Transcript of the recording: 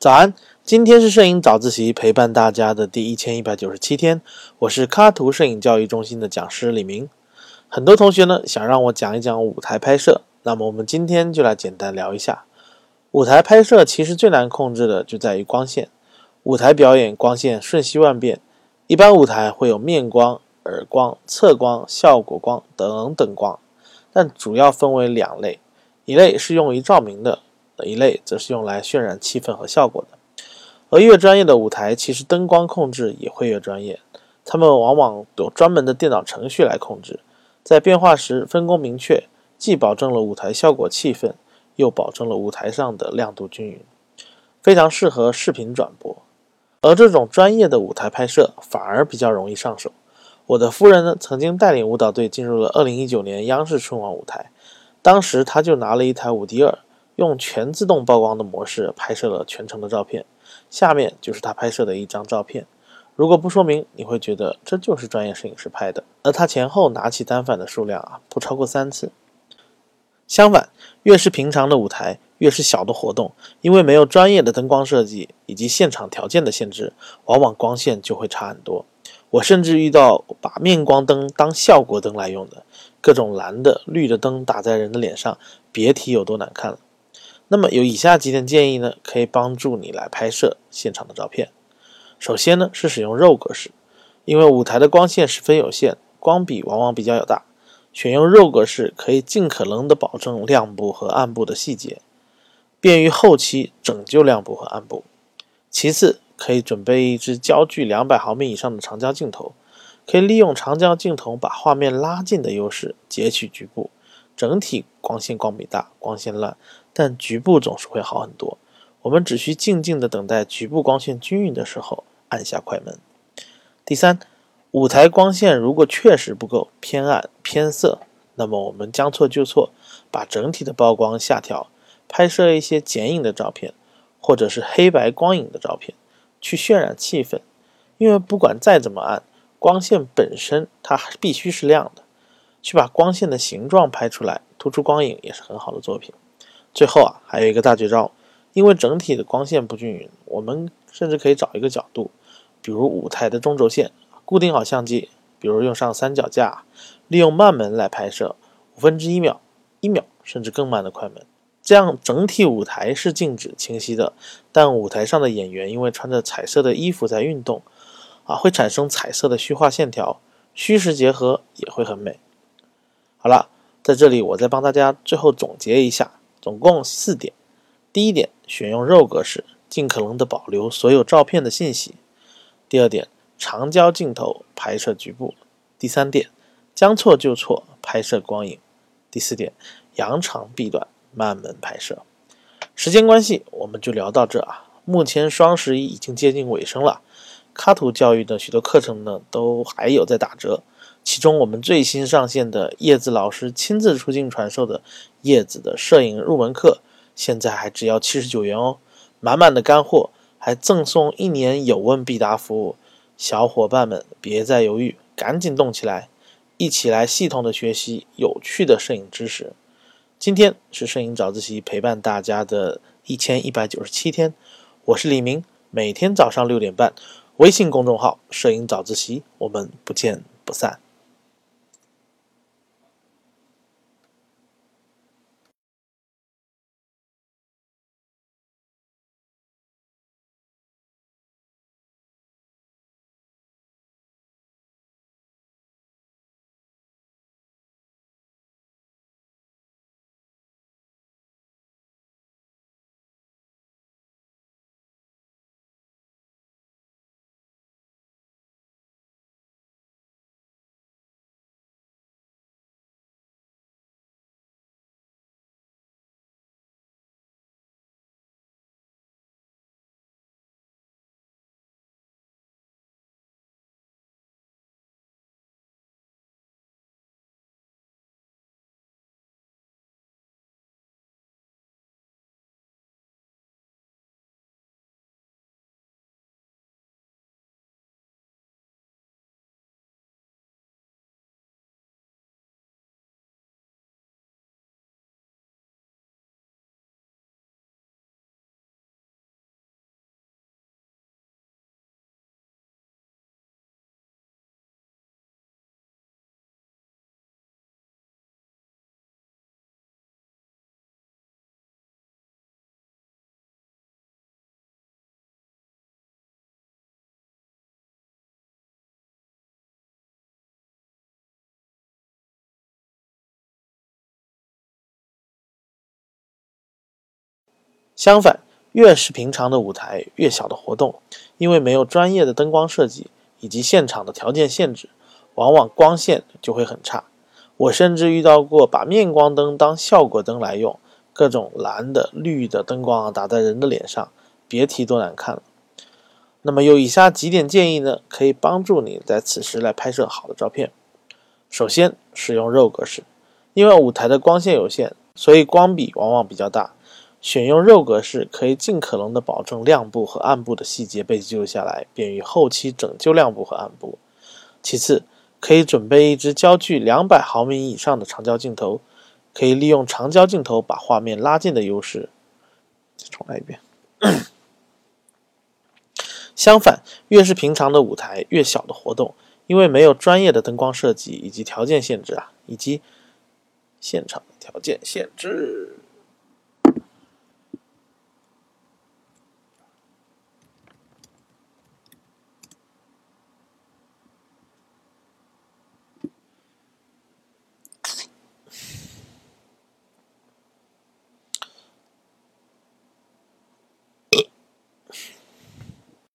早安，今天是摄影早自习陪伴大家的第一千一百九十七天，我是卡图摄影教育中心的讲师李明。很多同学呢想让我讲一讲舞台拍摄，那么我们今天就来简单聊一下舞台拍摄。其实最难控制的就在于光线，舞台表演光线瞬息万变，一般舞台会有面光、耳光、侧光、效果光等等光，但主要分为两类，一类是用于照明的。一类则是用来渲染气氛和效果的，而越专业的舞台，其实灯光控制也会越专业。他们往往有专门的电脑程序来控制，在变化时分工明确，既保证了舞台效果气氛，又保证了舞台上的亮度均匀，非常适合视频转播。而这种专业的舞台拍摄反而比较容易上手。我的夫人呢，曾经带领舞蹈队进入了2019年央视春晚舞台，当时她就拿了一台五 D 二。用全自动曝光的模式拍摄了全程的照片，下面就是他拍摄的一张照片。如果不说明，你会觉得这就是专业摄影师拍的。而他前后拿起单反的数量啊，不超过三次。相反，越是平常的舞台，越是小的活动，因为没有专业的灯光设计以及现场条件的限制，往往光线就会差很多。我甚至遇到把面光灯当效果灯来用的，各种蓝的、绿的灯打在人的脸上，别提有多难看了。那么有以下几点建议呢，可以帮助你来拍摄现场的照片。首先呢是使用肉格式，因为舞台的光线十分有限，光比往往比较有大，选用肉格式可以尽可能的保证亮部和暗部的细节，便于后期拯救亮部和暗部。其次，可以准备一支焦距两百毫米以上的长焦镜头，可以利用长焦镜头把画面拉近的优势截取局部。整体光线光比大，光线烂，但局部总是会好很多。我们只需静静的等待局部光线均匀的时候，按下快门。第三，舞台光线如果确实不够偏暗偏色，那么我们将错就错，把整体的曝光下调，拍摄一些剪影的照片，或者是黑白光影的照片，去渲染气氛。因为不管再怎么暗，光线本身它必须是亮的。去把光线的形状拍出来，突出光影也是很好的作品。最后啊，还有一个大绝招，因为整体的光线不均匀，我们甚至可以找一个角度，比如舞台的中轴线，固定好相机，比如用上三脚架，利用慢门来拍摄，五分之一秒、一秒甚至更慢的快门，这样整体舞台是静止清晰的，但舞台上的演员因为穿着彩色的衣服在运动，啊，会产生彩色的虚化线条，虚实结合也会很美。好了，在这里我再帮大家最后总结一下，总共四点。第一点，选用肉格式，尽可能的保留所有照片的信息。第二点，长焦镜头拍摄局部。第三点，将错就错拍摄光影。第四点，扬长避短，慢门拍摄。时间关系，我们就聊到这啊。目前双十一已经接近尾声了，卡图教育的许多课程呢，都还有在打折。其中我们最新上线的叶子老师亲自出镜传授的叶子的摄影入门课，现在还只要七十九元哦，满满的干货，还赠送一年有问必答服务，小伙伴们别再犹豫，赶紧动起来，一起来系统的学习有趣的摄影知识。今天是摄影早自习陪伴大家的一千一百九十七天，我是李明，每天早上六点半，微信公众号摄影早自习，我们不见不散。相反，越是平常的舞台，越小的活动，因为没有专业的灯光设计以及现场的条件限制，往往光线就会很差。我甚至遇到过把面光灯当效果灯来用，各种蓝的、绿的灯光啊打在人的脸上，别提多难看了。那么有以下几点建议呢，可以帮助你在此时来拍摄好的照片。首先，使用肉格式，因为舞台的光线有限，所以光比往往比较大。选用肉格式可以尽可能的保证亮部和暗部的细节被记录下来，便于后期拯救亮部和暗部。其次，可以准备一支焦距两百毫米以上的长焦镜头，可以利用长焦镜头把画面拉近的优势。再重来一遍。相反，越是平常的舞台，越小的活动，因为没有专业的灯光设计以及条件限制啊，以及现场条件限制。